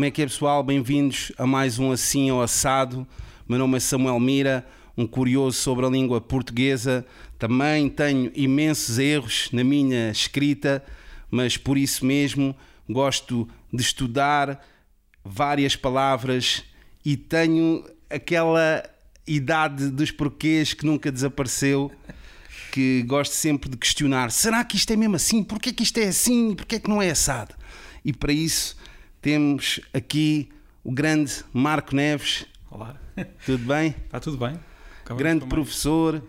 Como é que é, pessoal? Bem-vindos a mais um Assim ou Assado. Meu nome é Samuel Mira, um curioso sobre a língua portuguesa. Também tenho imensos erros na minha escrita, mas por isso mesmo gosto de estudar várias palavras e tenho aquela idade dos porquês que nunca desapareceu. Que gosto sempre de questionar: será que isto é mesmo assim? Porquê que isto é assim? Porquê que não é assado? E para isso temos aqui o grande Marco Neves. Olá. Tudo bem? Está tudo bem? Acabamos grande professor,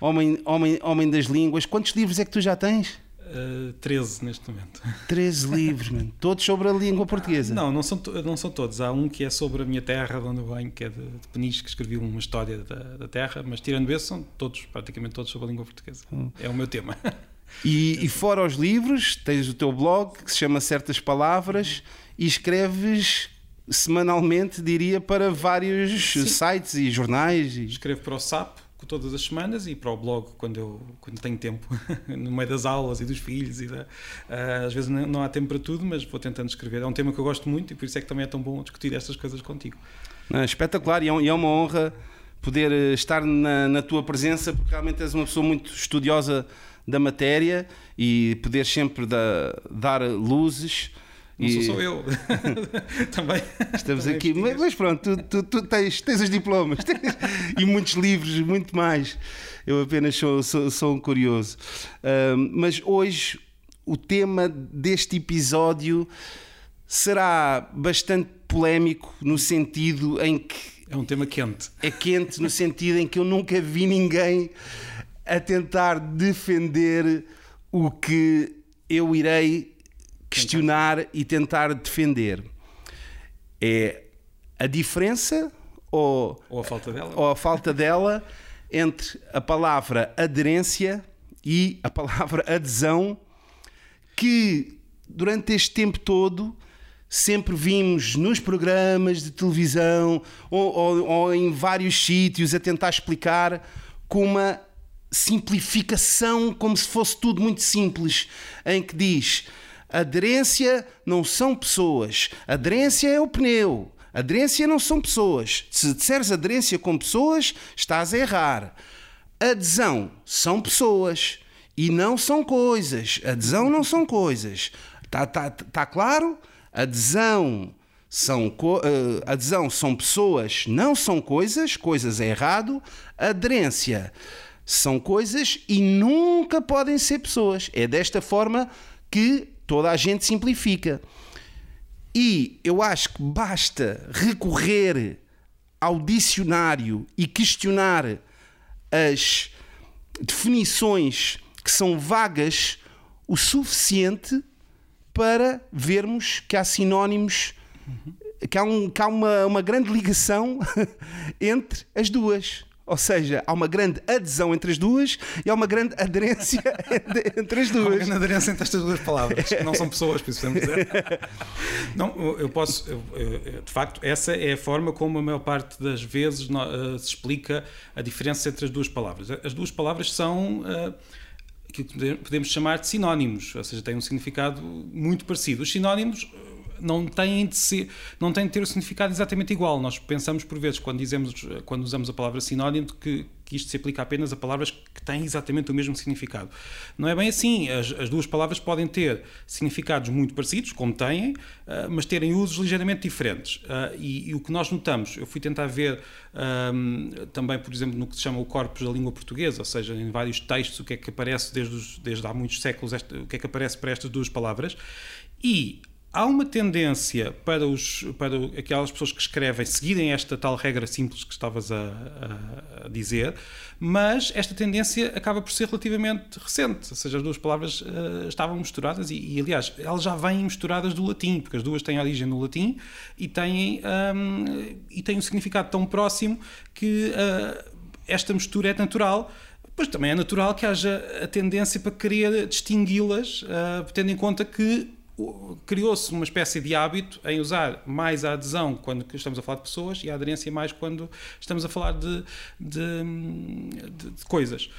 homem, homem, homem das línguas. Quantos livros é que tu já tens? Uh, 13 neste momento. 13 livros, mano. Todos sobre a língua portuguesa? Não, não são, não são todos. Há um que é sobre a minha terra, de onde eu venho, que é de, de Peniche, que escrevi uma história da, da, terra, mas tirando esse, são todos, praticamente todos sobre a língua portuguesa. Hum. É o meu tema. E, e, fora os livros, tens o teu blog que se chama Certas Palavras e escreves semanalmente, diria, para vários Sim. sites e jornais. E... Escrevo para o SAP todas as semanas e para o blog quando eu quando tenho tempo no meio das aulas e dos filhos e da, uh, às vezes não, não, há tempo para tudo mas vou tentando escrever é um tema que eu gosto muito e por isso é que também é tão bom discutir estas coisas contigo não, espetacular e é, é uma honra poder eh, estar na, na tua presença porque realmente és uma pessoa muito estudiosa da matéria e poder sempre da, dar luzes não e... sou só eu. Também. Estamos Também aqui. Mas, mas, pronto, tu, tu, tu, tens, tens os diplomas tens, e muitos livros, muito mais. Eu apenas sou, sou, sou um curioso. Uh, mas hoje o tema deste episódio será bastante polémico no sentido em que. É um tema quente. É quente no sentido em que eu nunca vi ninguém a tentar defender o que eu irei questionar e tentar defender. É a diferença ou, ou a falta dela, ou a falta dela entre a palavra aderência e a palavra adesão, que durante este tempo todo sempre vimos nos programas de televisão ou, ou, ou em vários sítios a tentar explicar com uma simplificação, como se fosse tudo muito simples, em que diz Aderência não são pessoas. Aderência é o pneu. Aderência não são pessoas. Se disseres aderência com pessoas, estás a errar. Adesão são pessoas e não são coisas. Adesão não são coisas. Está tá, tá claro? Adesão são, uh, adesão são pessoas, não são coisas. Coisas é errado. Aderência são coisas e nunca podem ser pessoas. É desta forma que toda a gente simplifica. E eu acho que basta recorrer ao dicionário e questionar as definições que são vagas o suficiente para vermos que há sinónimos, que há, um, que há uma, uma grande ligação entre as duas. Ou seja, há uma grande adesão entre as duas e há uma grande aderência entre as duas. Há uma grande aderência entre estas duas palavras, que não são pessoas, por isso podemos dizer. Não, eu posso. Eu, de facto, essa é a forma como a maior parte das vezes uh, se explica a diferença entre as duas palavras. As duas palavras são. Aquilo que podemos chamar de sinónimos, ou seja, têm um significado muito parecido. Os sinónimos não têm de ser, não têm de ter o significado exatamente igual. Nós pensamos por vezes quando dizemos, quando usamos a palavra sinónimo que, que isto se aplica apenas a palavras que têm exatamente o mesmo significado. Não é bem assim. As, as duas palavras podem ter significados muito parecidos, como têm, uh, mas terem usos ligeiramente diferentes. Uh, e, e, o que nós notamos, eu fui tentar ver um, também, por exemplo, no que se chama o corpus da língua portuguesa, ou seja, em vários textos, o que é que aparece desde, os, desde há muitos séculos, este, o que é que aparece para estas duas palavras. E há uma tendência para, os, para aquelas pessoas que escrevem seguirem esta tal regra simples que estavas a, a, dizer, mas esta tendência acaba por ser relativamente recente, ou seja, as duas palavras uh, estavam misturadas e, e, aliás, elas já vêm misturadas do latim, porque as duas têm origem no latim e têm, um, e têm um significado tão próximo que uh, esta mistura é natural. Pois também é natural que haja a tendência para querer distingui-las, uh, tendo em conta que criou-se uma espécie de hábito em usar mais a adesão quando estamos a falar de pessoas e a aderência mais quando estamos a falar de, de, de, de coisas.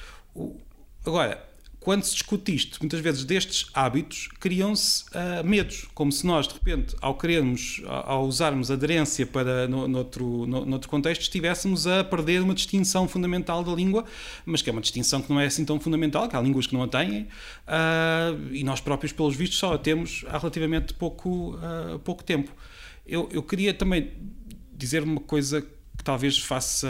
agora, quando se discute isto, muitas vezes destes hábitos criam-se uh, medos, como se nós, de repente, ao querermos, ao usarmos aderência para no, noutro, no, noutro contexto, estivéssemos a perder uma distinção fundamental da língua, mas que é uma distinção que não é assim tão fundamental, que há línguas que não a têm, uh, e nós próprios, pelos vistos, só a temos há relativamente pouco, uh, pouco tempo. Eu, eu queria também dizer uma coisa que talvez faça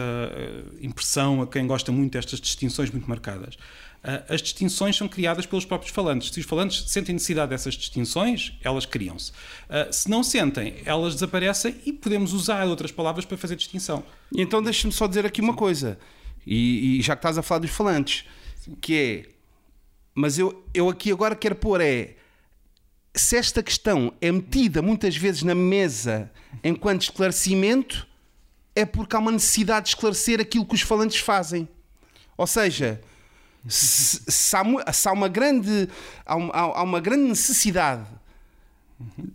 impressão a quem gosta muito destas distinções muito marcadas. Ah, as distinções são criadas pelos próprios falantes. Se os falantes sentem necessidade dessas distinções, elas criam-se. Ah, se não sentem, elas desaparecem e podemos usar outras palavras para fazer distinção. Então deixa-me só dizer aqui uma coisa, e, e, já que estás a falar dos falantes, Sim. que é. Mas eu, eu aqui agora quero pôr é. Se esta questão é metida muitas vezes na mesa enquanto esclarecimento, é porque há uma necessidade de esclarecer aquilo que os falantes fazem. Ou seja, se, se, há, se há, uma grande, há, uma, há uma grande necessidade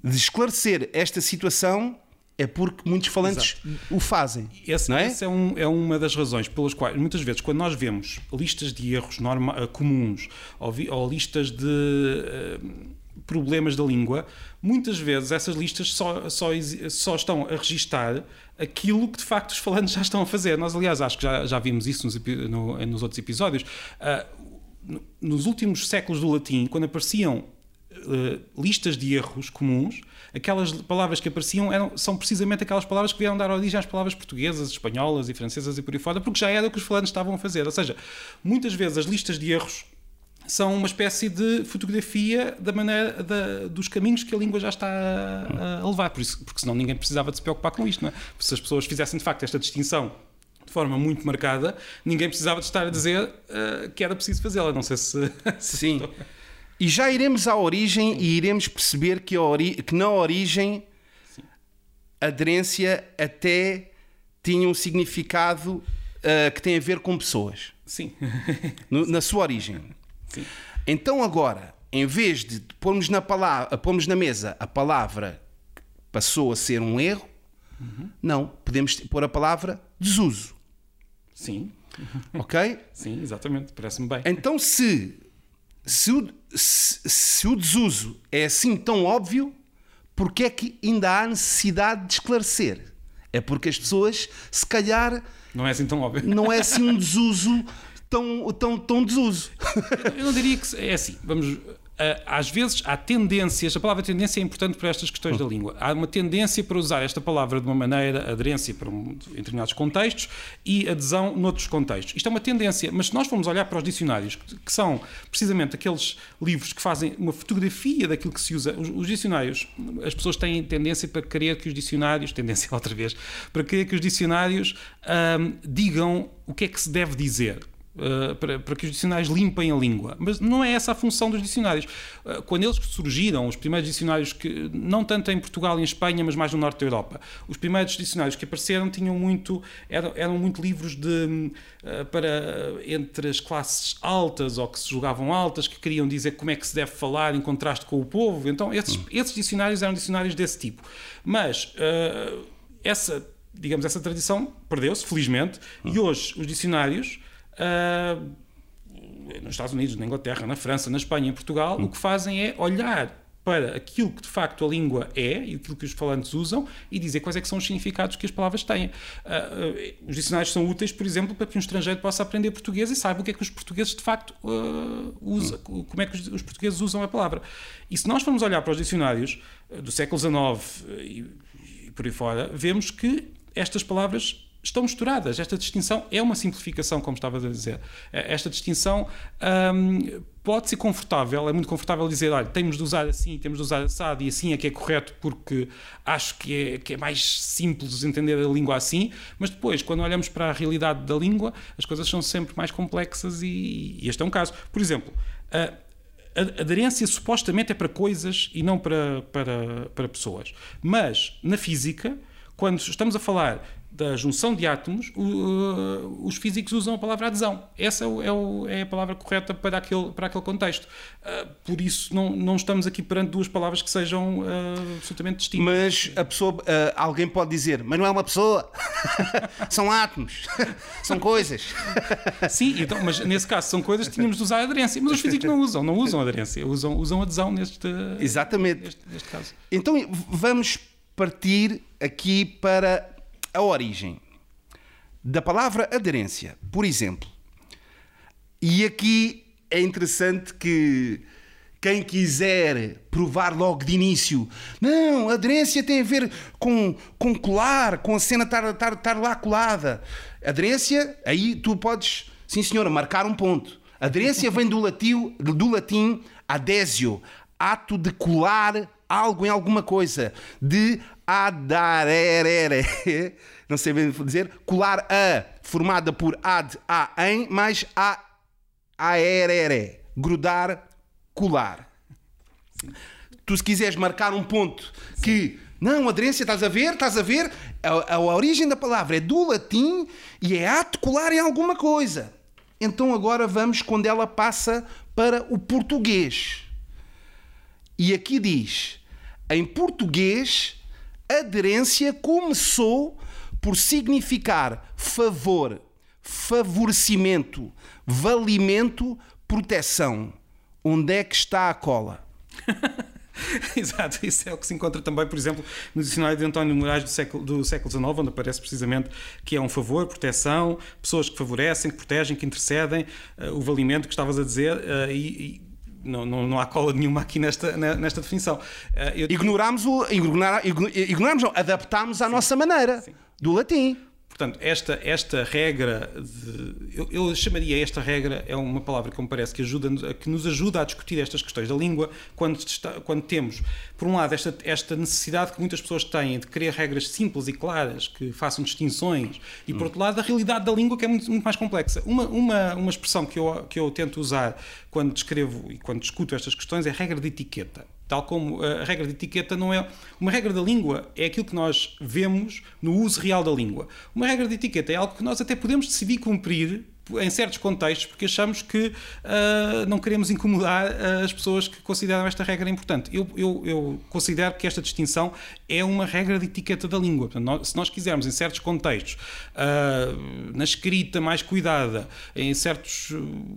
de esclarecer esta situação, é porque muitos falantes Exato. o fazem. Esse, não é? Essa é, um, é, uma das razões pelas quais, muitas vezes, quando nós vemos listas de erros norma, eh, comuns ou, vi, ou listas de uh, problemas da língua, muitas vezes essas listas só, só, só estão a registar aquilo que de facto os falantes já estão a fazer. Nós, aliás, acho que já, já vimos isso nos, no, nos outros episódios. Uh, nos últimos séculos do latim, quando apareciam uh, listas de erros comuns, aquelas palavras que apareciam eram, são precisamente aquelas palavras que vieram dar origem às palavras portuguesas, espanholas e francesas e por aí fora, porque já era o que os falantes estavam a fazer. Ou seja, muitas vezes as listas de erros são uma espécie de fotografia da maneira da, dos caminhos que a língua já está a, a, levar, por isso, porque senão ninguém precisava de se preocupar com isto. Não é? Se as pessoas fizessem de facto esta distinção de forma muito marcada, ninguém precisava de estar a dizer uh, que era preciso fazê-la. Não sei se. Sim. E já iremos à origem Sim. e iremos perceber que, ori... que na origem Sim. aderência até tinha um significado uh, que tem a ver com pessoas. Sim. no, na sua origem. Sim. Então agora, em vez de pormos na, palavra, pormos na mesa a palavra passou a ser um erro, uhum. não, podemos pôr a palavra desuso. Sim. Ok? Sim, exatamente, parece-me bem. Então se, se, o, se, se o desuso é assim tão óbvio, porque é que ainda há necessidade de esclarecer? É porque as pessoas, se calhar. Não é assim tão óbvio. Não é assim um desuso tão, tão, tão desuso. Eu não diria que é assim. Vamos, às vezes há tendências, a palavra tendência é importante para estas questões da língua. Há uma tendência para usar esta palavra de uma maneira, aderência para um, em determinados contextos e adesão noutros contextos. Isto é uma tendência, mas se nós formos olhar para os dicionários, que são precisamente aqueles livros que fazem uma fotografia daquilo que se usa, os, os dicionários, as pessoas têm tendência para querer que os dicionários, tendência outra vez, para querer que os dicionários hum, digam o que é que se deve dizer. Uh, para, para, que os dicionários limpem a língua. Mas não é essa a função dos dicionários. Uh, quando eles surgiram, os primeiros dicionários que, não tanto em Portugal e em Espanha, mas mais no norte da Europa, os primeiros dicionários que apareceram tinham muito, eram, eram muito livros de, uh, para, entre as classes altas ou que se julgavam altas, que queriam dizer como é que se deve falar em contraste com o povo. Então, esses, hum. esses dicionários eram dicionários desse tipo. Mas essa, digamos, essa tradição perdeu-se, felizmente, hum. e hoje os dicionários uh, nos Estados Unidos, na Inglaterra, na França, na Espanha, em Portugal, hum. o que fazem é olhar para aquilo que de facto a língua é e aquilo que os falantes usam e dizer quais é que são os significados que as palavras têm. Uh, uh, os dicionários são úteis, por exemplo, para que um estrangeiro possa aprender português e saiba o que é que os portugueses de facto uh, usam, hum. como é que os, os, portugueses usam a palavra. E se nós formos olhar para os dicionários do século XIX e, e por aí fora, vemos que estas palavras estão misturadas. Esta distinção é uma simplificação, como estava a dizer. Eh, esta distinção hum, pode ser confortável, é muito confortável dizer, olha, temos de usar assim, temos de usar assado e assim é que é correto porque acho que é, que é mais simples entender a língua assim, mas depois, quando olhamos para a realidade da língua, as coisas são sempre mais complexas e, e este é um caso. Por exemplo, a aderência supostamente é para coisas e não para, para, para pessoas. Mas, na física, quando estamos a falar da junção de átomos, o, uh, os físicos usam a palavra adesão. Essa é, o, é, o, é, a palavra correta para aquele, para aquele contexto. Uh, por isso, não, não estamos aqui perante duas palavras que sejam uh, absolutamente distintas. Mas a pessoa, alguém pode dizer, mas não é uma pessoa, são átomos, são coisas. Sim, então, mas nesse caso são coisas que tínhamos de usar aderência. Mas os físicos não usam, não usam aderência, usam, usam adesão neste, Exatamente. Neste, neste caso. Então vamos partir aqui para a origem da palavra aderência, por exemplo. E aqui é interessante que quem quiser provar logo de início, não, aderência tem a ver com, com colar, com a cena estar, estar, estar lá colada. Aderência, aí tu podes, sim senhora, marcar um ponto. Aderência vem do latim, do latim adesio, ato de colar algo em alguma coisa, de adarere, não sei bem dizer, colar a, formada por ad, a, em, mais a, aerere, grudar, colar. Tu se quiseres marcar um ponto Sim. que não, aderência, estás a ver? Estás a ver? A, a, origem da palavra é do latim e é ato colar em alguma coisa. Então agora vamos quando ela passa para o português. E aqui diz: em português, aderência começou por significar favor, favorecimento, valimento, proteção. Onde é que está a cola? Exato, isso é o que se encontra também, por exemplo, no dicionário de António Moraes do século, do século XIX, onde aparece precisamente que é um favor, proteção, pessoas que favorecem, que protegem, que intercedem, uh, o valimento que estavas a dizer, uh, e, e não, não, não, há cola nenhuma aqui nesta, nesta definição. Uh, eu... Ignorámos o. Ignorámos, não, adaptámos à Sim. nossa maneira. Sim. Do latim. Portanto, esta, esta regra, de, eu, eu, chamaria esta regra, é uma palavra que me parece que, ajuda, que nos ajuda a discutir estas questões da língua quando, está, quando temos, por um lado, esta, esta necessidade que muitas pessoas têm de querer regras simples e claras que façam distinções, e por outro lado, a realidade da língua que é muito, muito mais complexa. Uma, uma, uma expressão que eu, que eu tento usar quando descrevo e quando discuto estas questões é a regra de etiqueta. Tal como a regra de etiqueta não é. Uma regra da língua é aquilo que nós vemos no uso real da língua. Uma regra de etiqueta é algo que nós até podemos decidir cumprir em certos contextos, porque achamos que uh, não queremos incomodar as pessoas que consideram esta regra importante. Eu, eu, eu, considero que esta distinção é uma regra de etiqueta da língua. Portanto, nós, se nós quisermos, em certos contextos, uh, na escrita mais cuidada, em certos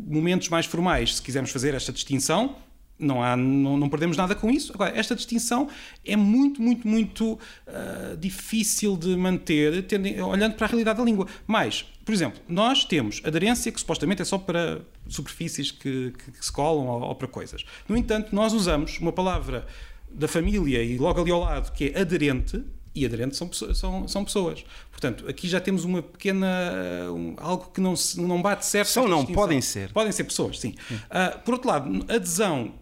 momentos mais formais, se quisermos fazer esta distinção, não, há, não, não, perdemos nada com isso. Agora, esta distinção é muito, muito, muito uh, difícil de manter, tendo, olhando para a realidade da língua. Mas, por exemplo, nós temos aderência que supostamente é só para superfícies que, que, que se colam ou, ou, para coisas. No entanto, nós usamos uma palavra da família e logo ali ao lado que é aderente. E aderentes são, são, são pessoas. Portanto, aqui já temos uma pequena. Um, algo que não, não bate certo. São, não, podem ser. Podem ser pessoas, sim. Uh, por outro lado, adesão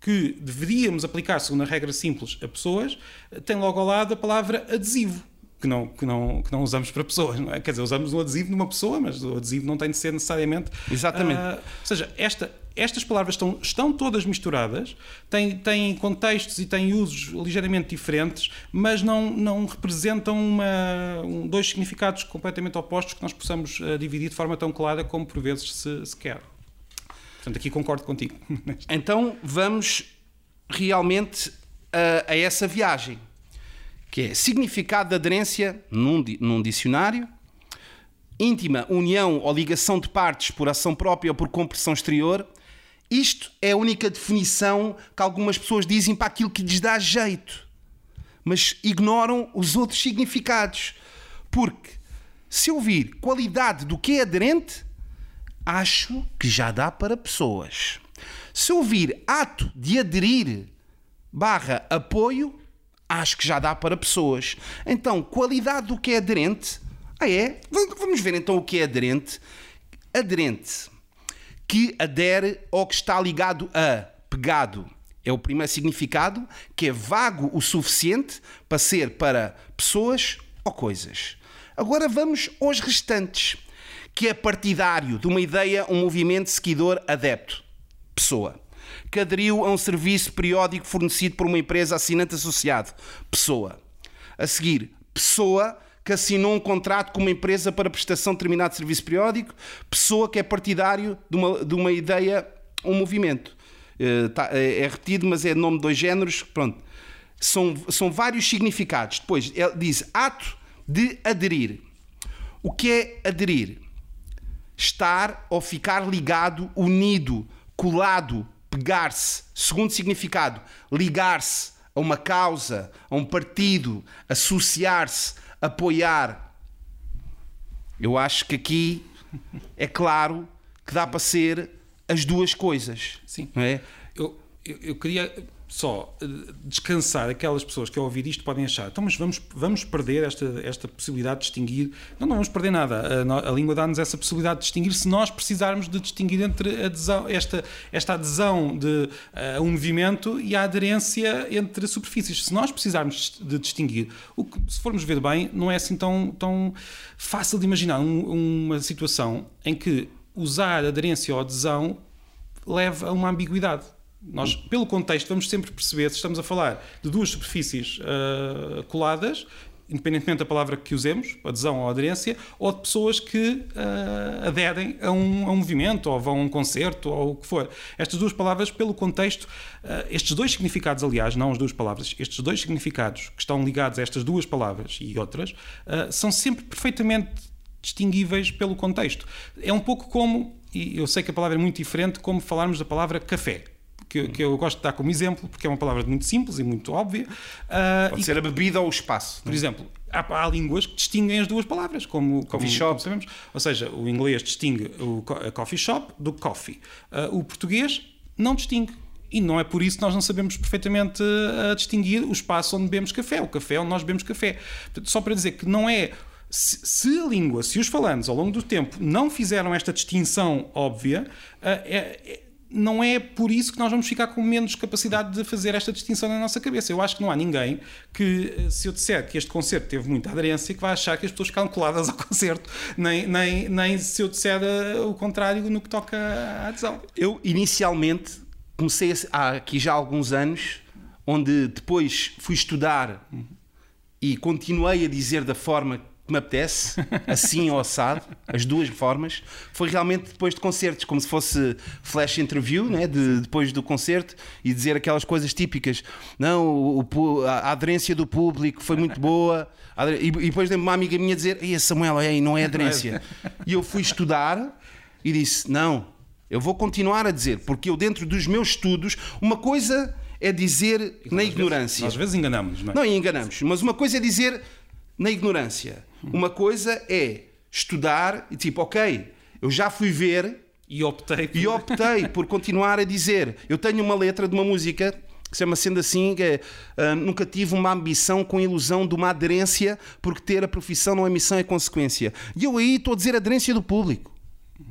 que deveríamos aplicar segundo a regra simples a pessoas, tem logo ao lado a palavra adesivo. Que não, que, não, que não usamos para pessoas, não é? Quer dizer, usamos um adesivo numa pessoa, mas o adesivo não tem de ser necessariamente. Exatamente. Uh, ou seja, esta, estas palavras estão, estão todas misturadas, têm, têm contextos e têm usos ligeiramente diferentes, mas não, não representam uma, um, dois significados completamente opostos que nós possamos uh, dividir de forma tão clara como por vezes se, se quer. Portanto, aqui concordo contigo. então vamos realmente a, a, essa viagem, que é significado de aderência num, num dicionário, íntima união ou ligação de partes por ação própria ou por compressão exterior. Isto é a única definição que algumas pessoas dizem para aquilo que lhes dá jeito, mas ignoram os outros significados. Porque se eu vir qualidade do que é aderente, acho que já dá para pessoas. Se ouvir ato de aderir barra apoio, acho que já dá para pessoas. Então, qualidade do que é aderente. Ah, é? Vamos ver então o que é aderente. Aderente. Que adere ou que está ligado a, pegado. É o primeiro significado, que é vago o suficiente para ser para pessoas ou coisas. Agora vamos aos restantes que é partidário de uma ideia, um movimento seguidor adepto. Pessoa. Que aderiu a um serviço periódico fornecido por uma empresa assinante associado. Pessoa. A seguir, pessoa que assinou um contrato com uma empresa para prestação de determinado serviço periódico, pessoa que é partidário de uma, de uma ideia, um movimento. Uh, tá, é, é repetido, mas é nome de dois géneros, pronto. São, são vários significados. Depois, ele diz ato de aderir. O que é aderir? Estar ou ficar ligado, unido, colado, pegar-se. Segundo significado, ligar-se a uma causa, a um partido, associar-se, apoiar. Eu acho que aqui é claro que dá para ser as duas coisas. Sim. Não é? Eu, eu, eu queria só eh, descansar. Aquelas pessoas que ao ouvir isto podem achar então mas vamos, vamos perder esta, esta possibilidade de distinguir. Não, não vamos perder nada. A, a língua dá-nos essa possibilidade de distinguir se nós precisarmos de distinguir entre adesão, esta, esta adesão de, a um movimento e a aderência entre superfícies. Se nós precisarmos de distinguir o que, se formos ver bem não é assim tão, tão fácil de imaginar. Um, uma situação em que usar aderência ou adesão leva a uma ambiguidade nós, pelo contexto, vamos sempre perceber se estamos a falar de duas superfícies uh, coladas, independentemente da palavra que usemos, adesão ou aderência, ou de pessoas que uh, aderem a um, a um, movimento, ou vão a um concerto, ou o que for. Estas duas palavras, pelo contexto, uh, estes dois significados, aliás, não as duas palavras, estes dois significados que estão ligados a estas duas palavras e outras, são sempre perfeitamente distinguíveis pelo contexto. É um pouco como, e eu sei que a palavra é muito diferente, como falarmos da palavra café que, que, eu gosto de dar como exemplo, porque é uma palavra muito simples e muito óbvia. Uh, Pode ser a bebida ou o espaço. Por exemplo, há, há, línguas que distinguem as duas palavras, como, como, como, sabemos. Ou seja, o inglês distingue o coffee shop do coffee. Uh, o português não distingue. E não é por isso que nós não sabemos perfeitamente uh, distinguir o espaço onde bebemos café, o café onde nós bebemos café. Só para dizer que não é se, se, a língua, se os falantes ao longo do tempo não fizeram esta distinção óbvia, é, é, não é por isso que nós vamos ficar com menos capacidade de fazer esta distinção na nossa cabeça. Eu acho que não há ninguém que, eh, se eu disser que este concerto teve muita aderência, que vai achar que as pessoas ficaram coladas ao concerto, nem, nem, nem se eu disser eh, o contrário no que toca à adesão. Eu, inicialmente, comecei há aqui já há alguns anos, onde depois fui estudar e continuei a dizer da forma que me apetece, assim ou assado, as duas formas, foi realmente depois de concertos, como se fosse flash interview, né? De, depois do concerto, e dizer aquelas coisas típicas. Não, o, a aderência do público foi muito boa. E, e depois uma amiga minha dizer: Ei, Samuel, ei, não é aderência. E eu fui estudar e disse: Não, eu vou continuar a dizer, porque eu, dentro dos meus estudos, uma coisa é dizer na ignorância. Vezes, às vezes enganamos, não é? Não, enganamos, mas uma coisa é dizer na ignorância. Uma coisa é estudar e tipo, ok, eu já fui ver e optei por... e optei por continuar a dizer. Eu tenho uma letra de uma música que se chama Sendo Assim, que é, uh, nunca tive uma ambição com ilusão de uma aderência, porque ter a profissão não é missão, é consequência. E eu aí estou a dizer aderência do público.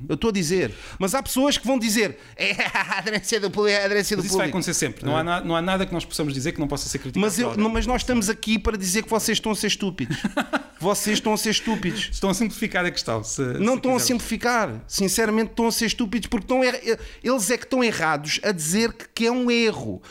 Eu estou a dizer. Mas há pessoas que vão dizer é a aderência do público, é a aderência do mas isso vai acontecer sempre. Não, há na, não há nada que nós possamos dizer que não possa ser criticado. Mas, eu, não, mas nós estamos aqui para dizer que vocês estão a ser estúpidos. vocês estão a ser estúpidos. Estão a simplificar a questão. Se, não se estão a simplificar. Sinceramente, estão a ser estúpidos porque estão, eles é que estão errados a dizer que, que é um erro.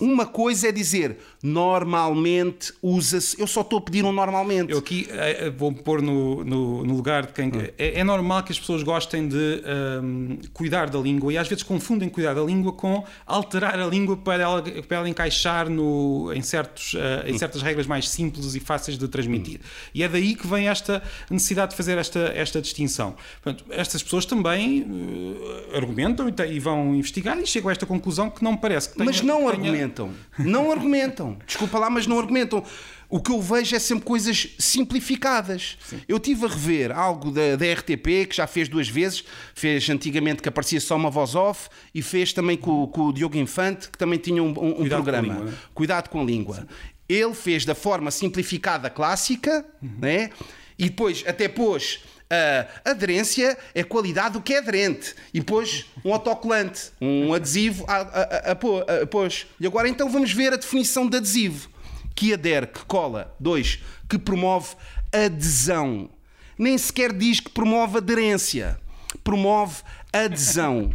Uma coisa é dizer normalmente usa-se. Eu só estou a pedir um normalmente. Eu aqui é, vou-me pôr no, no, no, lugar de quem. Hum. É, é, normal que as pessoas gostem de um, cuidar da língua e às vezes confundem cuidar da língua com alterar a língua para ela, para ela encaixar no, em, certos, uh, em hum. certas regras mais simples e fáceis de transmitir. Hum. E é daí que vem esta necessidade de fazer esta, esta distinção. Portanto, estas pessoas também uh, argumentam e, e, vão investigar e chegam a esta conclusão que não me parece que tenha, Mas não tenha... argumentam. Não argumentam. Desculpa lá, mas não argumentam. O que eu vejo é sempre coisas simplificadas. Sim. Eu tive a rever algo da, da, RTP, que já fez duas vezes. Fez antigamente que aparecia só uma voz off e fez também com, com o Diogo Infante, que também tinha um, um, um programa. Com língua, né? Cuidado com a língua. Sim. Ele fez da forma simplificada clássica, uhum. né? e depois até pôs a aderência é qualidade do que é aderente. E depois um autocolante, um adesivo a, a, a, a pôs. E agora então vamos ver a definição de adesivo. Que adere, que cola. Dois, que promove adesão. Nem sequer diz que promove aderência. Promove adesão.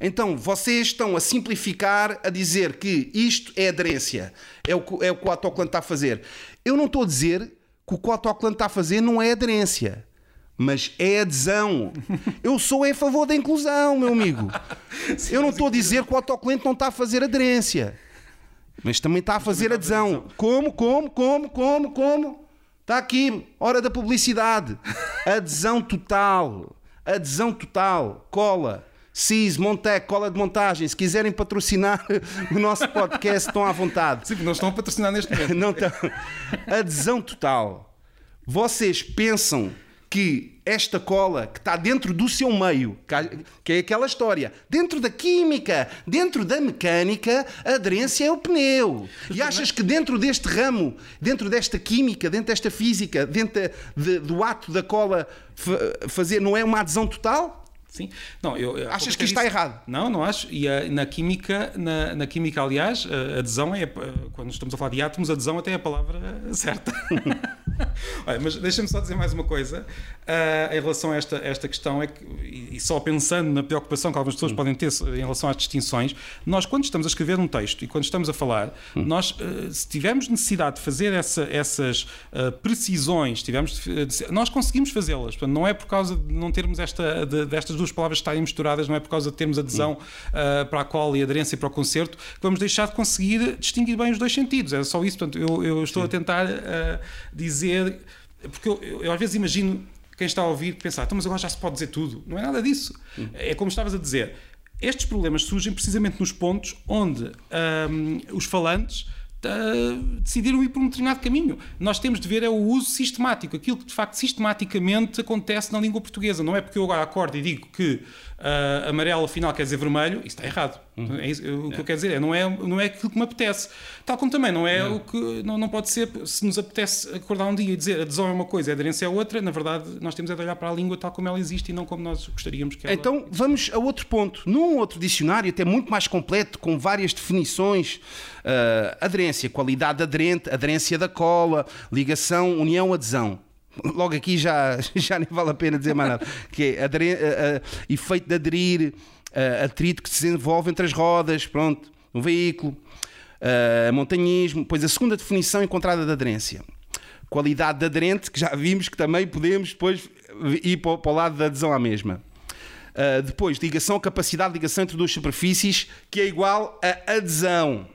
Então, vocês estão a simplificar, a dizer que isto é aderência. É o que, é o, que o autocolante está a fazer. Eu não estou a dizer que o que o autocolante está a fazer não é aderência, mas é adesão. Eu sou a favor da inclusão, meu amigo. Eu não estou a dizer que o autocolante não está a fazer aderência, mas também está a fazer adesão. Como, como, como, como, como? Está aqui, hora da publicidade. Adesão total. Adesão total. Cola. CIS, Montec, cola de montagem. Se quiserem patrocinar o nosso podcast, estão à vontade. Sim, não estão a patrocinar neste momento. Não estão. Adesão total. Vocês pensam que esta cola que está dentro do seu meio, que é aquela história, dentro da química, dentro da mecânica, a aderência é o pneu. E achas que dentro deste ramo, dentro desta química, dentro desta física, dentro de, do ato da cola fazer, não é uma adesão total? Sim. Não, eu, Achas que isto está errado? Não, não acho. E a, na química, na, na, química, aliás, a adesão é, quando estamos a falar de átomos, adesão até é a palavra certa. Olha, mas deixa-me só dizer mais uma coisa uh, em relação a esta, esta questão, é que, e, só pensando na preocupação que algumas pessoas hum. podem ter em relação às distinções, nós quando estamos a escrever um texto e quando estamos a falar, hum. nós, uh, se tivermos necessidade de fazer essa, essas uh, precisões, tivermos de, nós conseguimos fazê-las. Não é por causa de não termos esta, de, destas duas palavras estarem misturadas, não é por causa de termos adesão hum. para a cola e aderência para o concerto, que vamos deixar de conseguir distinguir bem os dois sentidos. É só isso. Portanto, eu, eu estou Sim. a tentar dizer porque eu, eu, eu, às vezes imagino quem está a ouvir pensar, então, mas agora já se pode dizer tudo. Não é nada disso. Uhum. É como estavas a dizer. Estes problemas surgem precisamente nos pontos onde um, os falantes uh, decidiram ir por um determinado caminho. Nós temos de ver é o uso sistemático, aquilo que de facto sistematicamente acontece na língua portuguesa. Não é porque eu agora acordo e digo que uh, amarelo afinal quer dizer vermelho, isso está errado. Uhum. É isso, o que é. eu quero dizer é não, é, não é aquilo que me apetece. Tal como também não é o que. Não, não pode ser, se nos apetece acordar um dia e dizer adesão é uma coisa, aderência é outra, na verdade nós temos é de olhar para a língua tal como ela existe e não como nós gostaríamos que ela Então vamos a outro ponto. Num outro dicionário, até muito mais completo, com várias definições, uh, aderência, qualidade aderente, aderência da cola, ligação, união, adesão logo aqui já, já nem vale a pena dizer mais nada, que é uh, uh, efeito de aderir, uh, atrito que se desenvolve entre as rodas, pronto, no veículo, montanhismo, pois a segunda definição encontrada de aderência. Qualidade de aderente, que já vimos que também podemos depois ir para, para o lado da adesão à mesma. Uh, depois, ligação, capacidade de ligação entre duas superfícies, que é igual a adesão.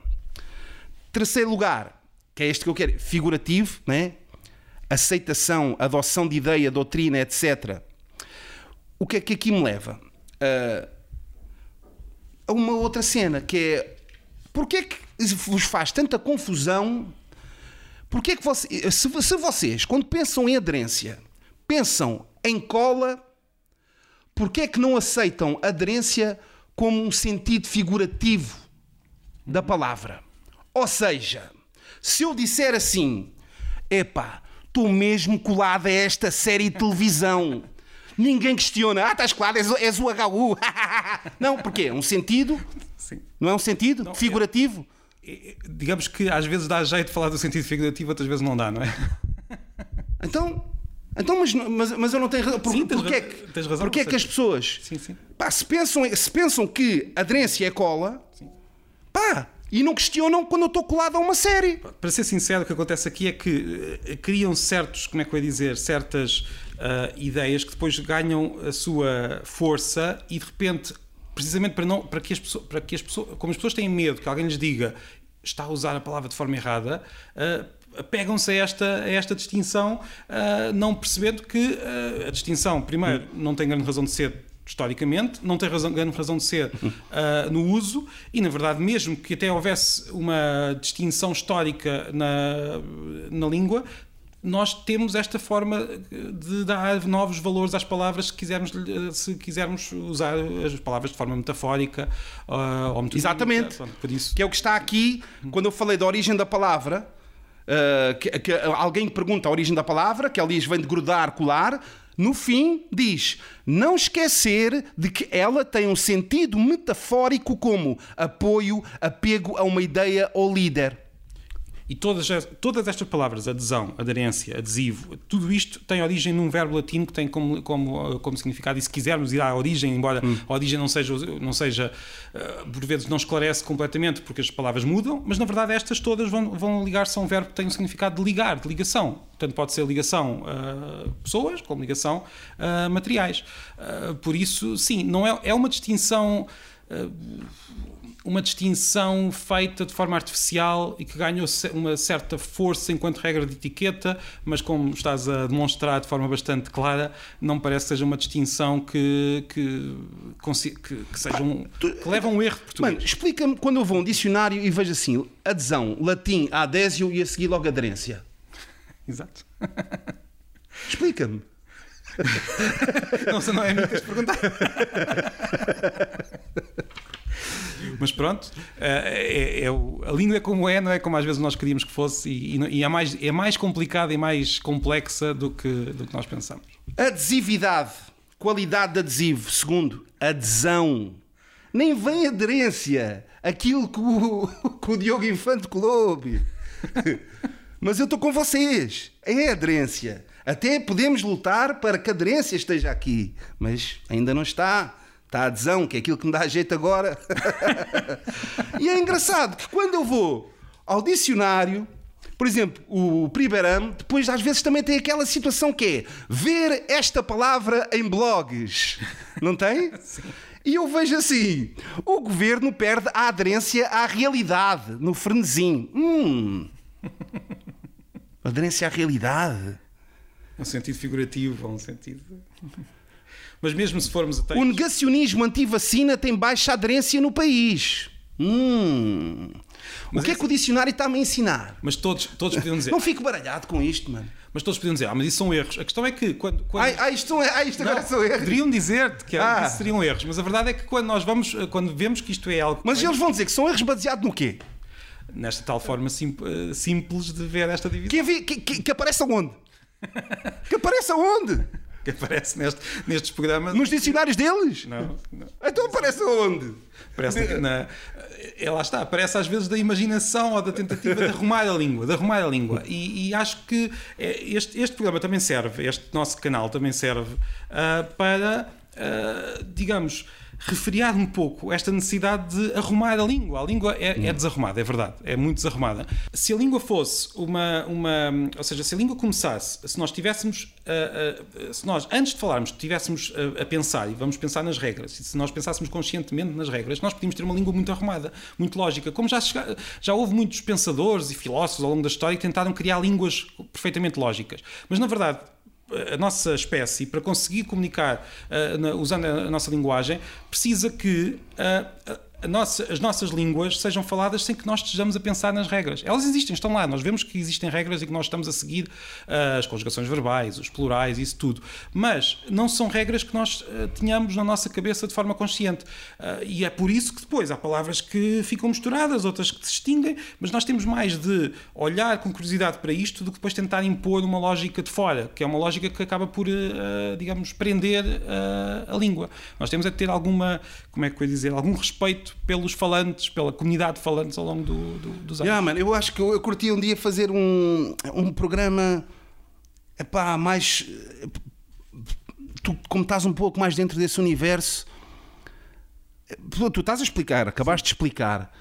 Terceiro lugar, que é este que eu quero, figurativo, né? Aceitação, adoção de ideia, doutrina, etc. O que é que aqui me leva? Uh, a uma outra cena, que é porque é que vos faz tanta confusão? Porque é que se, se vocês, quando pensam em aderência, pensam em cola, porque é que não aceitam aderência como um sentido figurativo da palavra? Ou seja, se eu disser assim, epá, estou mesmo colado a esta série de televisão. Ninguém questiona. Ah, estás colado, és, és o HU. não, porquê? É um sentido? Sim. Não é um sentido não, figurativo? É, é, digamos que às vezes dá jeito de falar do sentido figurativo, outras vezes não dá, não é? Então, então mas, mas, mas eu não tenho razão. Por, sim, porquê, é que, tens razão, porquê é que as pessoas sim, sim. Pá, se, pensam, se pensam que aderência é cola, sim. pá, e não questionam quando eu estou colado a uma série. Para ser sincero, o que acontece aqui é que eh, criam certos, como é que eu ia dizer, certas uh, ideias que depois ganham a sua força e de repente, precisamente para, não, para, que, as pessoas, para que as pessoas, como as pessoas têm medo que alguém lhes diga está a usar a palavra de forma errada, uh, pegam-se a esta, a esta distinção, uh, não percebendo que uh, a distinção, primeiro, não tem grande razão de ser historicamente, não tem razão, grande razão de ser uh, no uso, e na verdade, mesmo que até houvesse uma distinção histórica na, na língua, nós temos esta forma de dar novos valores às palavras se quisermos, se quisermos usar as palavras de forma metafórica uh, ou Exatamente. Por isso. Que é o que está aqui quando eu falei da origem da palavra. Uh, que, que, alguém pergunta a origem da palavra, que ali vem de grudar, colar no fim, diz: não esquecer de que ela tem um sentido metafórico como apoio, apego a uma ideia ou líder. E todas, todas estas palavras, adesão, aderência, adesivo, tudo isto tem origem num verbo latino que tem como, como, como significado, e se quisermos ir à origem, embora hum. a origem não seja, não seja uh, por vezes não esclarece completamente porque as palavras mudam, mas na verdade estas todas vão, vão ligar-se a um verbo que tem o um significado de ligar, de ligação. Portanto, pode ser ligação a pessoas, como ligação a materiais. Uh, por isso, sim, não é, é uma distinção. Uma distinção feita de forma artificial e que ganhou uma certa força enquanto regra de etiqueta, mas como estás a demonstrar de forma bastante clara, não parece que seja uma distinção que, que, que, que seja um, que leva a um erro de português. Mano, explica-me quando eu vou a um dicionário e vejo assim, adesão, latim, adésio e a seguir logo aderência. Exato. Explica-me. não, se não é a mim que perguntar. Mas pronto, é, é, é, a língua é como é, não é como às vezes nós queríamos que fosse e, e é, mais, é mais complicada e mais complexa do que, do que nós pensamos. Adesividade, qualidade de adesivo. Segundo, adesão. Nem vem aderência, aquilo que o, que o Diogo Infante colou. Mas eu estou com vocês. É aderência. Até podemos lutar para que a aderência esteja aqui, mas ainda não está. Está a adesão, que é aquilo que me dá jeito agora. e é engraçado que quando eu vou ao dicionário, por exemplo, o Priberam, depois às vezes também tem aquela situação que é ver esta palavra em blogs. Não tem? Sim. E eu vejo assim: o governo perde a aderência à realidade no frenesim. Hum. Aderência à realidade. Um sentido figurativo, um sentido. Mas mesmo se formos até. O negacionismo anti-vacina tem baixa aderência no país. Hum. Mas o que é, que o dicionário está-me a ensinar? Mas todos, todos podiam dizer. Não fico baralhado com isto, mano. Mas todos podiam dizer, ah, mas isso são erros. A questão é que quando. quando... Ah, ah, isto, é, ah, isto agora são erros. Poderiam dizer-te que ah. isso seriam erros, mas a verdade é que quando nós vamos, quando vemos que isto é algo. Mas eles vão dizer que são erros baseados no quê? Nesta tal forma sim, eh, simples de ver esta divisão. Que, que, que, que aparece aonde? que aparece aonde? que aparece neste, nestes programas. Nos dicionários deles? Não. não. Então aparece onde? Parece na, é, lá está, parece às vezes da imaginação ou da tentativa de arrumar a língua, de arrumar a língua. E, e acho que é, este, este programa também serve, este nosso canal também serve uh, para, uh, digamos, refriar um pouco esta necessidade de arrumar a língua. A língua é, é, desarrumada, é verdade, é muito desarrumada. Se a língua fosse uma, uma. Ou seja, se a língua começasse, se nós tivéssemos. Se nós, antes de falarmos, tivéssemos a, a pensar, e vamos pensar nas regras, se nós pensássemos conscientemente nas regras, nós podíamos ter uma língua muito arrumada, muito lógica. Como já, já houve muitos pensadores e filósofos ao longo da história que tentaram criar línguas perfeitamente lógicas. Mas, na verdade, a nossa espécie, para conseguir comunicar uh, usando a nossa linguagem, precisa que uh, nossa, as nossas línguas sejam faladas sem que nós estejamos a pensar nas regras. Elas existem, estão lá. Nós vemos que existem regras e que nós estamos a seguir uh, as conjugações verbais, os plurais, isso tudo. Mas não são regras que nós uh, tenhamos na nossa cabeça de forma consciente. Uh, e é por isso que depois há palavras que ficam misturadas, outras que se distinguem, mas nós temos mais de olhar com curiosidade para isto do que depois tentar impor uma lógica de fora, que é uma lógica que acaba por, digamos, prender a língua. Nós temos é de ter alguma, como é que eu ia dizer, algum respeito pelos falantes, pela comunidade de falantes ao longo do, do, dos anos. Yeah, man, eu acho que eu, eu curti um dia fazer um, um programa epá, mais. Tu, como estás um pouco mais dentro desse universo, tu estás a explicar, acabaste de explicar,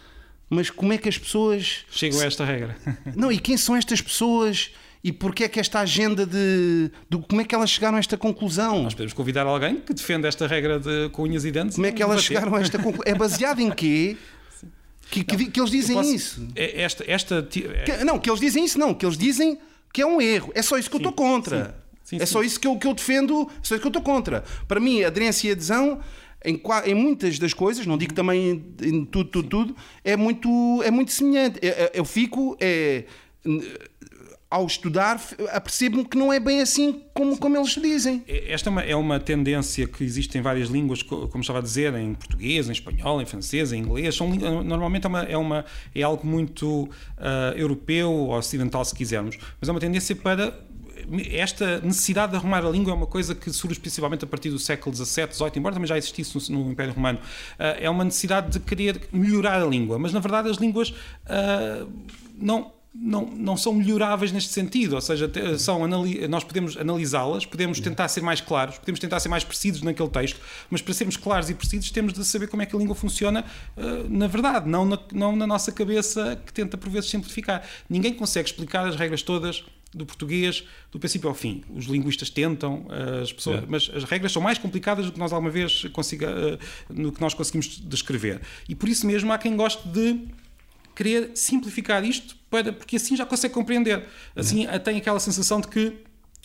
mas como é que as pessoas. Chegam a esta regra. Não, e quem são estas pessoas? E porque é que esta agenda de, de, como é que elas chegaram a esta conclusão? Nós podemos convidar alguém que defenda esta regra de cunhas e dentes. Como é que elas chegaram a esta conclusão? É baseado em quê? Que, que, não, que eles dizem posso, isso? É esta, esta que, não, que eles dizem isso não, que eles dizem que é um erro. É só isso que sim, eu estou contra. Sim, sim, é só isso que eu, que eu defendo, é só isso que eu estou contra. Para mim, aderência e adesão em, em, muitas das coisas, não digo também em tudo, tudo, tudo, é muito, é muito semelhante. Eu, eu fico. É, ao estudar, apercebo-me que não é bem assim como, como eles dizem. Esta é uma, é uma, tendência que existe em várias línguas, como estava a dizer, em português, em espanhol, em francês, em inglês. São, normalmente é, uma, é, uma, é algo muito uh, europeu ou ocidental, se quisermos, mas é uma tendência para esta necessidade de arrumar a língua é uma coisa que surge principalmente a partir do século XVII, XVIII, embora também já existisse no, no Império Romano. Uh, é uma necessidade de querer melhorar a língua, mas na verdade as línguas uh, não não, não são melhoráveis neste sentido, ou seja, são nós podemos analisá-las, podemos tentar ser mais claros, podemos tentar ser mais precisos naquele texto, mas para sermos claros e precisos temos de saber como é que a língua funciona uh, na verdade, não na, não na nossa cabeça que tenta por vezes simplificar. Ninguém consegue explicar as regras todas do português do princípio ao fim. Os linguistas tentam, eh, as pessoas, é. mas as regras são mais complicadas do que nós alguma vez consiga, uh, no que nós conseguimos descrever. E por isso mesmo há quem goste de querer simplificar isto para, porque assim já consegue compreender. Assim é. tem aquela sensação de que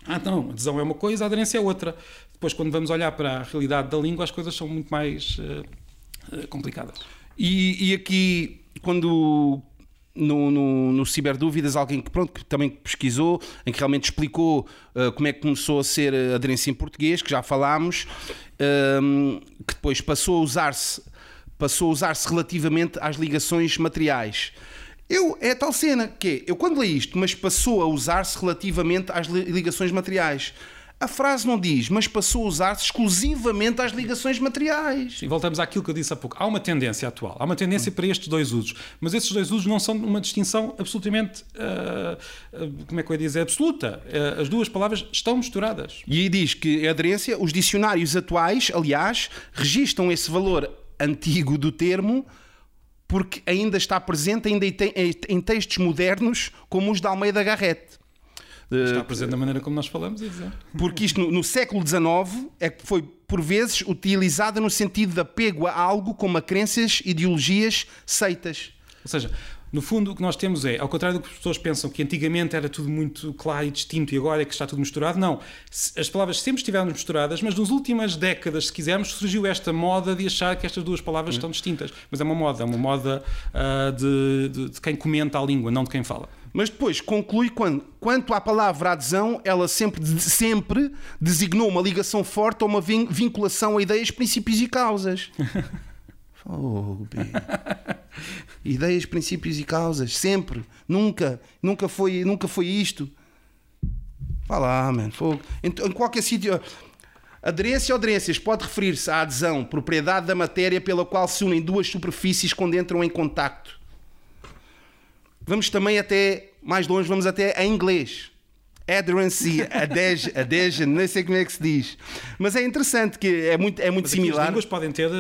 ah, não, adesão é uma coisa, a aderência é outra. Depois, quando vamos olhar para a realidade da língua, as coisas são muito mais uh, complicadas. E, e, aqui, quando no, no, no Ciberdúvidas, alguém que, pronto, que também pesquisou, em que realmente explicou uh, como é que começou a ser a aderência em português, que já falámos, uh, que depois passou a usar-se passou a usar-se relativamente às ligações materiais. Eu, é a tal cena que é, eu quando li isto, mas passou a usar-se relativamente às ligações materiais. A frase não diz, mas passou a usar-se exclusivamente às ligações materiais. E voltamos àquilo que eu disse há pouco. Há uma tendência atual, há uma tendência para estes dois usos, mas esses dois usos não são uma distinção absolutamente, uh, uh, como é que eu ia dizer, absoluta. Uh, as duas palavras estão misturadas. E aí diz que a aderência, os dicionários atuais, aliás, registram esse valor antigo do termo porque ainda está presente ainda em textos modernos como os de Almeida Garrett. Está presente da maneira como nós falamos e dizer. Porque isto no, no século XIX é que foi por vezes utilizada no sentido de apego a algo como a crenças, ideologias, seitas. Ou seja, no fundo, o que nós temos é, ao contrário do que as pessoas pensam, que antigamente era tudo muito claro e distinto e agora é que está tudo misturado, não. As palavras sempre estiveram misturadas, mas nas últimas décadas, se quisermos, surgiu esta moda de achar que estas duas palavras estão distintas. Mas é uma moda, é uma moda uh, de, de, de quem comenta a língua, não de quem fala. Mas depois conclui quando, quanto à palavra adesão, ela sempre, sempre designou uma ligação forte ou uma vinculação a ideias, princípios e causas. Oh, Ideias, princípios e causas, sempre, nunca, nunca foi, nunca foi isto. Vá lá, man, fogo. Em, em qualquer sítio. Aderência ou aderências pode referir-se à adesão, propriedade da matéria pela qual se unem duas superfícies quando entram em contacto. Vamos também até, mais longe, vamos até a inglês adherence, adhesion, adhesion, nem sei como é que se diz. Mas é interessante que é muito, é muito similar. As línguas podem ter.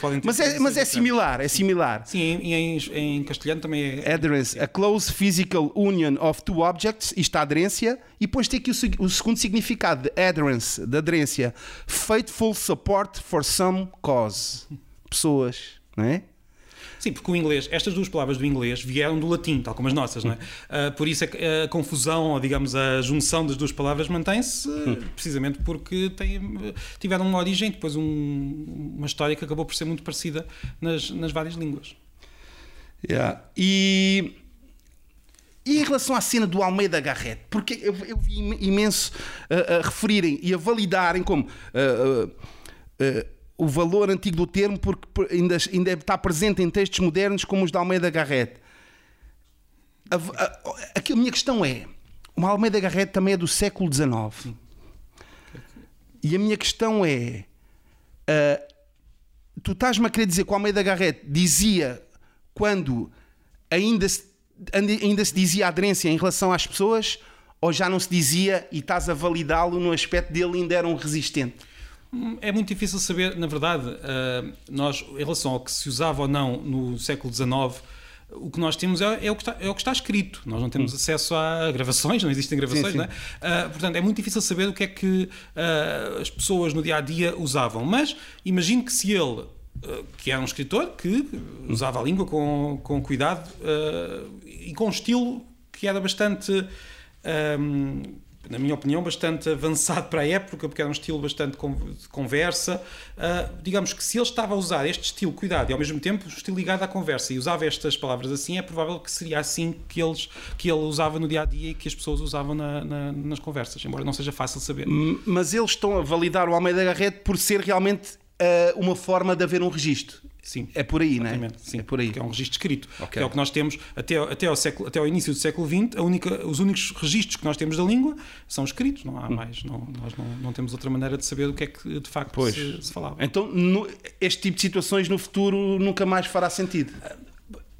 Podem ter mas é, mas é similar, é similar. Sim, em, em, castelhano também é. Adherence, a close physical union of two objects, isto é aderência, e depois tem aqui o, o segundo significado de adherence, de aderência: faithful support for some cause. Pessoas, não é? Sim, porque o inglês, estas duas palavras do inglês vieram do latim, tal como as nossas, não é? Uh, por isso a, a, confusão, ou digamos a junção das duas palavras mantém-se precisamente porque tem, tiveram uma origem, depois um, uma história que acabou por ser muito parecida nas, nas várias línguas. Yeah. E, e em relação à cena do Almeida Garrett, porque eu, eu vi imenso uh, a referirem e a validarem como. Uh, o valor antigo do termo porque ainda, ainda está presente em textos modernos como os de Almeida Garrett. A, a, a, minha questão é: o Almeida Garrett também é do século XIX. E a minha questão é: uh, tu estás-me a querer dizer que o Almeida Garrett dizia quando ainda se, ainda se dizia aderência em relação às pessoas, ou já não se dizia e estás a validá-lo no aspecto dele ainda era um resistente? É muito difícil saber, na verdade, uh, nós, em relação ao que se usava ou não no século XIX, o que nós temos é, é, o, que está, é o que está escrito. Nós não temos hum. acesso a gravações, não existem gravações, sim, sim. Não é? uh, portanto, é muito difícil saber o que é que uh, as pessoas no dia a dia usavam. Mas imagino que se ele, que era um escritor que usava a língua com, com cuidado e com um estilo que era bastante na minha opinião, bastante avançado para a época, porque era um estilo bastante de conversa. Uh, digamos que se ele estava a usar este estilo, cuidado, e ao mesmo tempo um estilo ligado à conversa, e usava estas palavras assim, é provável que seria assim que, eles, que ele usava no dia a dia e que as pessoas usavam na, na, nas conversas, embora não seja fácil saber. Mas eles estão a validar o Almeida Garrett por ser realmente uh, uma forma de haver um registro. Sim. É por aí, não é? Sim, é por aí. Que é um registro escrito. Okay. é o que nós temos até, até, ao século, até ao início do século XX, a única, os únicos registros que nós temos da língua são escritos, não há hum. mais. Não, nós não, não temos outra maneira de saber o que é que de facto se, se, falava. Então, no, este tipo de situações no futuro nunca mais fará sentido?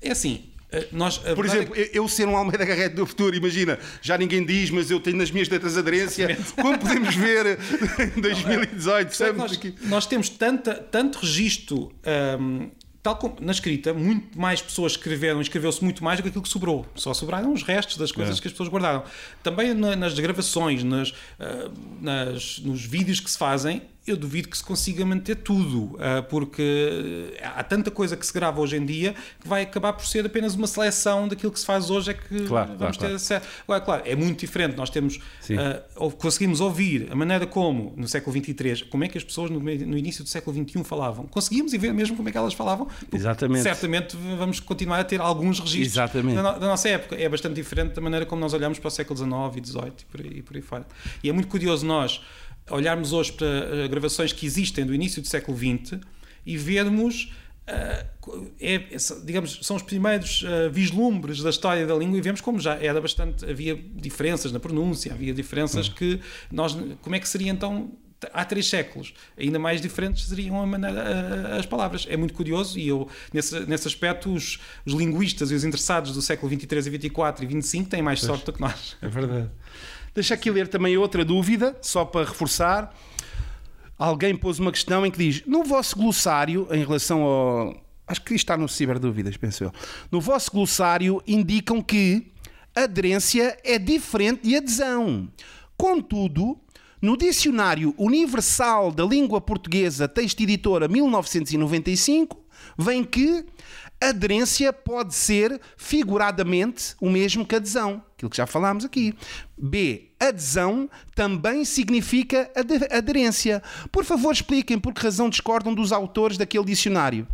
É assim, nós, Por exemplo, é... eu ser um Almeida Garrett do futuro, imagina, já ninguém diz, mas eu tenho nas minhas letras aderência, como podemos ver em 2018. É, nós, nós, temos tanta, tanto registro. Um, tal como na escrita, muito mais pessoas escreveram, escreveu-se muito mais do que aquilo que sobrou. Só sobraram os restos das coisas é. que as pessoas guardaram. Também na, nas gravações, nas, uh, nas, nos vídeos que se fazem, eu duvido que se consiga manter tudo, ah, porque há tanta coisa que se grava hoje em dia que vai acabar por ser apenas uma seleção daquilo que se faz hoje é que claro, vamos claro, ter acesso. Agora, claro, é muito diferente. Nós temos, uh, conseguimos ouvir a maneira como, no século XXIII, como é que as pessoas no, no, início do século XXI falavam. Conseguimos e ver mesmo como é que elas falavam. Exatamente. Certamente vamos continuar a ter alguns registros da, da, nossa época. É bastante diferente da maneira como nós olhamos para o século XIX e XVIII e por aí, e por aí fora. E é muito curioso nós olharmos hoje para uh, gravações que existem do início do século XX e vermos Uh, é, digamos, são os primeiros uh, vislumbres da história da língua e vemos como já era bastante, havia diferenças na pronúncia, havia diferenças uhum. que nós, como é que seria então há três séculos, ainda mais diferentes seriam a maneira, as palavras. É muito curioso e eu, nesse, nesse aspecto, os, os linguistas e os interessados do século 23 e 24 e 25 têm mais sorte do que nós. É verdade. Deixa aqui ler também outra dúvida, só para reforçar. Alguém pôs uma questão em que diz: no vosso glossário, em relação ao. Acho que está no Ciberdúvidas, penso eu. No vosso glossário indicam que aderência é diferente de adesão. Contudo, no Dicionário Universal da Língua Portuguesa, texto editora 1995, vem que aderência pode ser figuradamente o mesmo que adesão, aquilo que já falámos aqui. B. Adesão também significa aderência. Por favor, expliquem por que razão discordam dos autores daquele dicionário.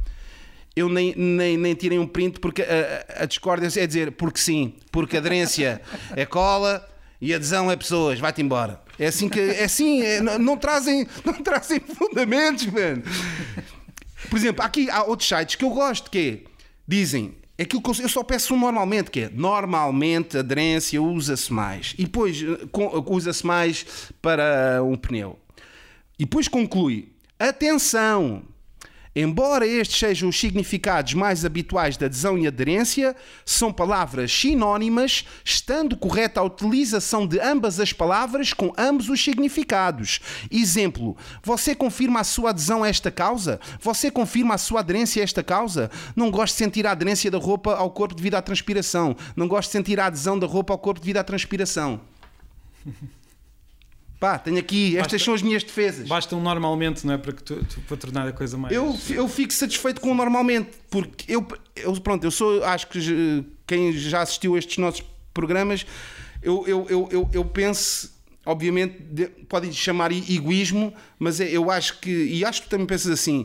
Eu nem, nem, nem tirei um print porque a, a discordância é dizer porque sim, porque aderência é cola e adesão é pessoas, vai-te embora. É assim que é assim, é, não, não, trazem, não trazem fundamentos, mano. Por exemplo, aqui há outros sites que eu gosto que é dizem aquilo que eu só peço normalmente, que é normalmente aderência usa-se mais. E depois eh, usa-se mais para um pneu. E depois conclui: atenção! Embora estes sejam os significados mais habituais de adesão e aderência, são palavras sinónimas, estando correta a utilização de ambas as palavras com ambos os significados. Exemplo: você confirma a sua adesão a esta causa? Você confirma a sua aderência a esta causa? Não gosto de sentir a aderência da roupa ao corpo devido à transpiração. Não gosto de sentir a adesão da roupa ao corpo devido à transpiração. Pá, tenho aqui, estas basta, são as minhas defesas. Bastam normalmente, não é? Para, que tu, tu, para tornar a coisa mais. Eu, eu fico satisfeito com o normalmente, porque eu, eu, pronto, eu sou, acho que quem já assistiu a estes nossos programas, eu, eu, eu, eu, eu penso, obviamente, podem chamar egoísmo, mas é, eu acho que, e acho que também pensas assim,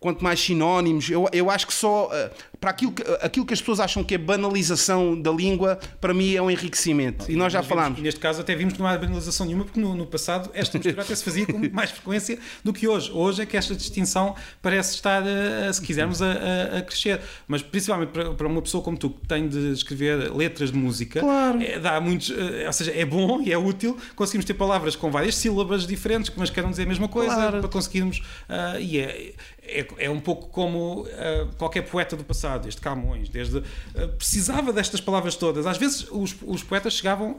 quanto mais sinónimos, eu, eu acho que só uh, para aquilo que, aquilo que as pessoas acham que é banalização da língua, para mim é um enriquecimento. E nós já falámos. Neste caso, até vimos que não há banalização nenhuma, porque no, no passado esta mistura até se fazia com mais frequência do que hoje. Hoje é que esta distinção parece estar, uh, se quisermos, a, a, a, crescer. Mas principalmente para, para, uma pessoa como tu, que tem de escrever letras de música, claro. é, dá muitos. Uh, ou seja, é bom e é útil conseguirmos ter palavras com várias sílabas diferentes, mas querem dizer a mesma coisa, claro. para conseguirmos. e é, é, é, um pouco como uh, qualquer poeta do passado, desde Camões, desde uh, precisava destas palavras todas. Às vezes os, os poetas chegavam,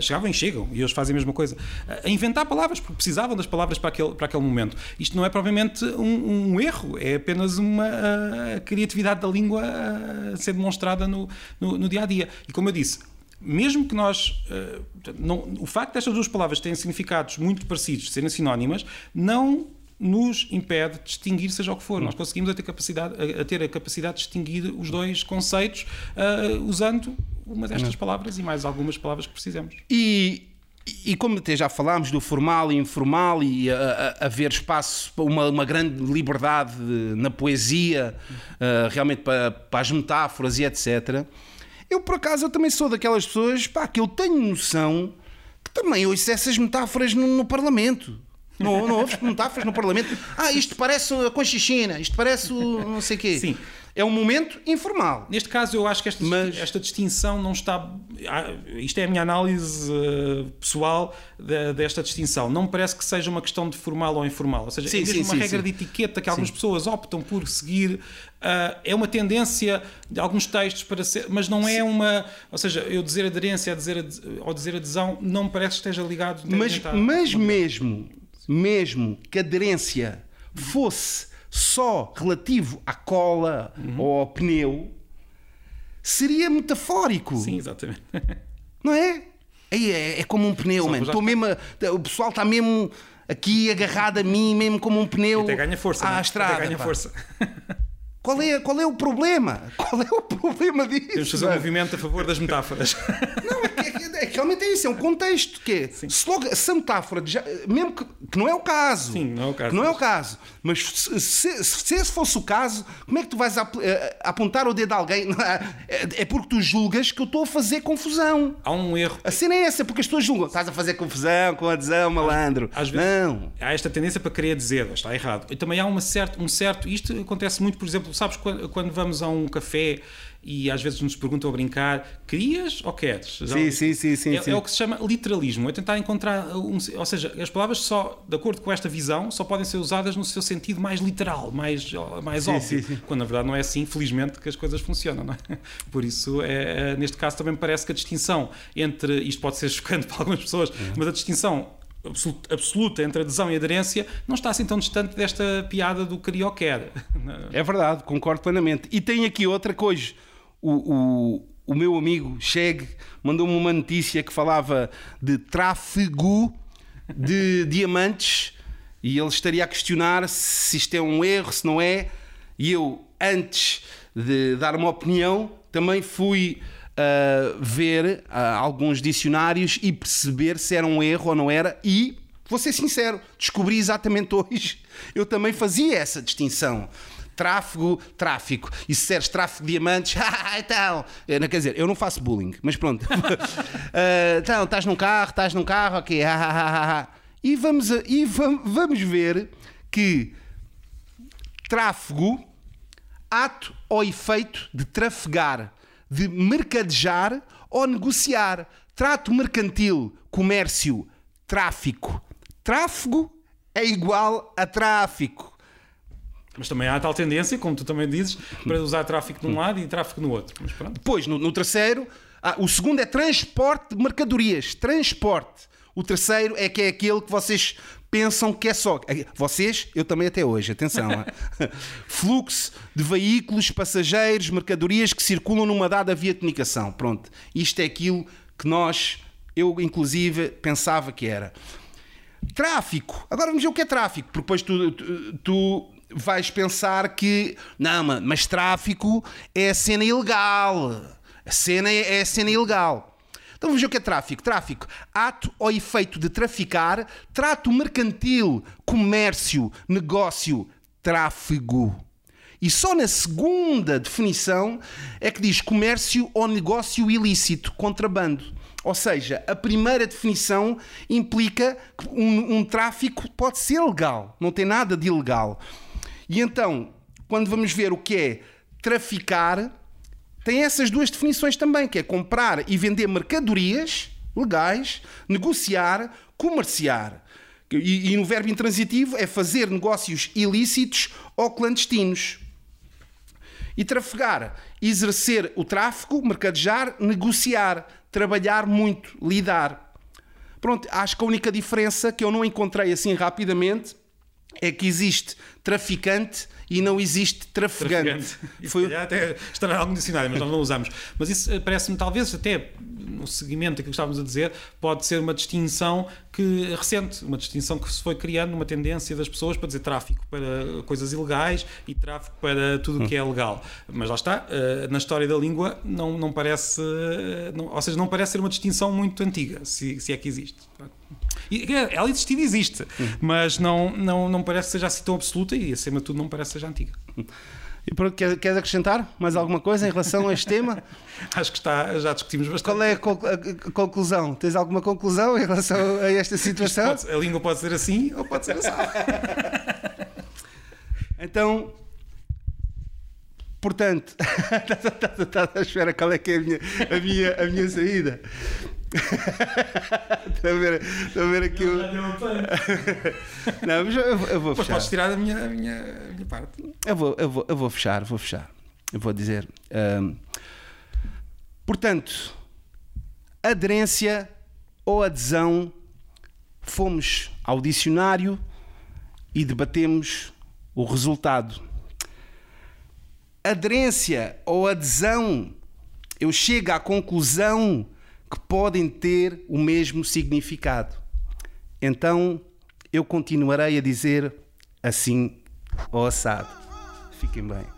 chegavam e chegam, e hoje fazem a mesma coisa, a inventar palavras, porque precisavam das palavras para aquele, para aquele momento. Isto não é propriamente um, um erro, é apenas uma criatividade da língua a ser demonstrada no, no, no dia a dia. E como eu disse, mesmo que nós. Uh, não, o facto destas duas palavras terem significados muito parecidos, serem sinónimas, não nos impede de distinguir seja o que for. Nós conseguimos a ter, capacidade, a, ter a capacidade de distinguir os dois conceitos uh, usando uma destas não. palavras e mais algumas palavras que precisamos. E, e como até já falámos do formal e informal e haver espaço para uma, uma, grande liberdade na poesia, uh, realmente para, para, as metáforas e etc. Eu, por acaso, eu também sou daquelas pessoas pá, que eu tenho noção que também ouço essas metáforas no, no Parlamento. Não, não ouves metáforas no Parlamento? Ah, isto parece a Conchichina, isto parece o não sei quê. Sim. É um momento informal. Neste caso, eu acho que esta, Mas- esta distinção não está. ah, Isto é a minha análise eh, pessoal de- desta distinção. Não me parece que seja uma questão de formal ou informal. Ou seja, Sim, é mesmo sim, uma sim, regra sim. de etiqueta que algumas pessoas optam por seguir. ah, é uma tendência de alguns textos para ser. Mas não é uma. Ou seja, eu dizer aderência dizer ou dizer adesão não me parece que esteja ligado. Mas, mas mesmo, mesmo que a aderência fosse só relativo à cola Uhum. ou ao pneu, seria metafórico. Sim, exatamente. Não é? É, é como um pneu, mano. Estou mesmo a- o pessoal está mesmo aqui agarrado a mim, mesmo como um pneu Até ganha força. à não é? estrada. Até ganha pá. força. Qual, é, qual é o problema? Qual é o problema disso? Temos de fazer um movimento a favor das metáforas. Não, é, que- é é realmente é isso, é um contexto que é, se, logo, se a metáfora, já- mesmo que, que não é o caso, Sim, não é o caso. que não é o caso, mas se, se- se esse fosse o caso, como é que tu vais ap- eh, apontar o dedo a alguém? É, é porque tu julgas que eu estou a fazer confusão. Há um erro. A cena é essa, porque as pessoas julgam, estás a fazer confusão com adesão, malandro. Às vezes- Não. Há esta tendência para querer dizer, está errado. E também há uma certa, um certo. Isto acontece muito, por exemplo, sabes quando, quando vamos a um café e às vezes nos perguntam a brincar: querias ou queres? Sim, sim, sim, sim, é, sim. é o que se chama literalismo, é tentar encontrar um. Ou seja, as palavras só, de acordo com esta visão, só podem ser usadas no seu sentido mais literal, mais, mais Sim, óbvio. sim. Quando na verdade não é assim, felizmente, que as coisas funcionam, não é? Por isso, é, é, neste caso, também me parece que a distinção entre. Isto pode ser chocante para algumas pessoas, Uhum. mas a distinção absolu- absoluta entre adesão e aderência não está assim tão distante desta piada do queria ou quer. É verdade, concordo plenamente. E tem aqui outra hoje o, o, o meu amigo Cheg mandou-me uma notícia que falava de tráfego de diamantes e ele estaria a questionar se isto é um erro, se não é. E eu, antes de dar uma opinião, também fui ah, ver ah, alguns dicionários e perceber se era um erro ou não era. E, vou ser sincero, descobri exatamente hoje. Eu também fazia essa distinção. Tráfego, tráfico. E se disseres tráfico de diamantes, ah, então. Eu não- Quer dizer, eu não faço bullying, mas pronto. Ah, então, estás num carro, estás num carro, ok. ah, ah. E, vamos, a- e vam- vamos ver que tráfego, ato ou efeito de trafegar, de mercadejar ou negociar. Trato mercantil, comércio, tráfico. Tráfego é igual a tráfico. Mas também há tal tendência, como tu também dizes, para usar tráfico de um lado e tráfico no outro. Mas pronto. Depois, no, no terceiro, ah, o segundo é transporte de mercadorias. Transporte. O terceiro é que é aquele que vocês pensam que é só. Vocês, eu também até hoje, atenção. ah. Fluxo de veículos, passageiros, mercadorias que circulam numa dada via de comunicação. Pronto. Isto é aquilo que nós, eu inclusive, pensava que era. Tráfico. Agora vamos ver o que é tráfico, porque depois tu, tu, tu vais pensar que não, ma- mas tráfico é cena ilegal. A cena é, é a cena ilegal. Então vamos ver o que é tráfico. Tráfico, ato ou efeito de traficar, trato mercantil, comércio, negócio, tráfego. E só na segunda definição é que diz comércio ou negócio ilícito, contrabando. Ou seja, a primeira definição implica que um, um tráfico pode ser legal, não tem nada de ilegal. E então, quando vamos ver o que é traficar, tem essas duas definições também, que é comprar e vender mercadorias legais, negociar, comerciar. E, e no verbo intransitivo é fazer negócios ilícitos ou clandestinos. E trafegar, exercer o tráfico, mercadejar, negociar, trabalhar muito, lidar. Pronto, acho que a única diferença que eu não encontrei assim rapidamente é que existe traficante e não existe trafegante. Isso Foi- até estará em algum dicionário, mas nós não usamos. Mas isso eh, parece-me, talvez, até no seguimento daquilo que estávamos a dizer, pode ser uma distinção que recente, uma distinção que se foi criando, uma tendência das pessoas para dizer tráfico para coisas ilegais e tráfico para tudo o que é legal. Mas lá está, eh, na história da língua não, não parece, eh, não- ou seja, não parece ser uma distinção muito antiga, se, se é que existe. Ela existir existe, mas não, não, não parece que seja assim tão absoluta e acima de tudo não parece que seja antiga. E pronto, queres, acrescentar mais alguma coisa em relação a este tema? Acho que está, já discutimos bastante. Qual é a, a- a conclusão? Tens alguma conclusão em relação a esta situação? A língua pode ser assim ou pode ser assim. Então, portanto, estás à espera qual é que é a minha, a minha, a minha saída? Estou a ver, a ver aqui o... Não, mas eu, eu vou Depois fechar. podes tirar a minha, a minha, a minha parte. Eu vou, eu, vou, eu vou fechar, vou fechar. Eu vou dizer. ahm, portanto, aderência ou adesão, fomos ao dicionário e debatemos o resultado. Aderência ou adesão, eu chego à conclusão que podem ter o mesmo significado. Então eu continuarei a dizer assim ou assado. Fiquem bem.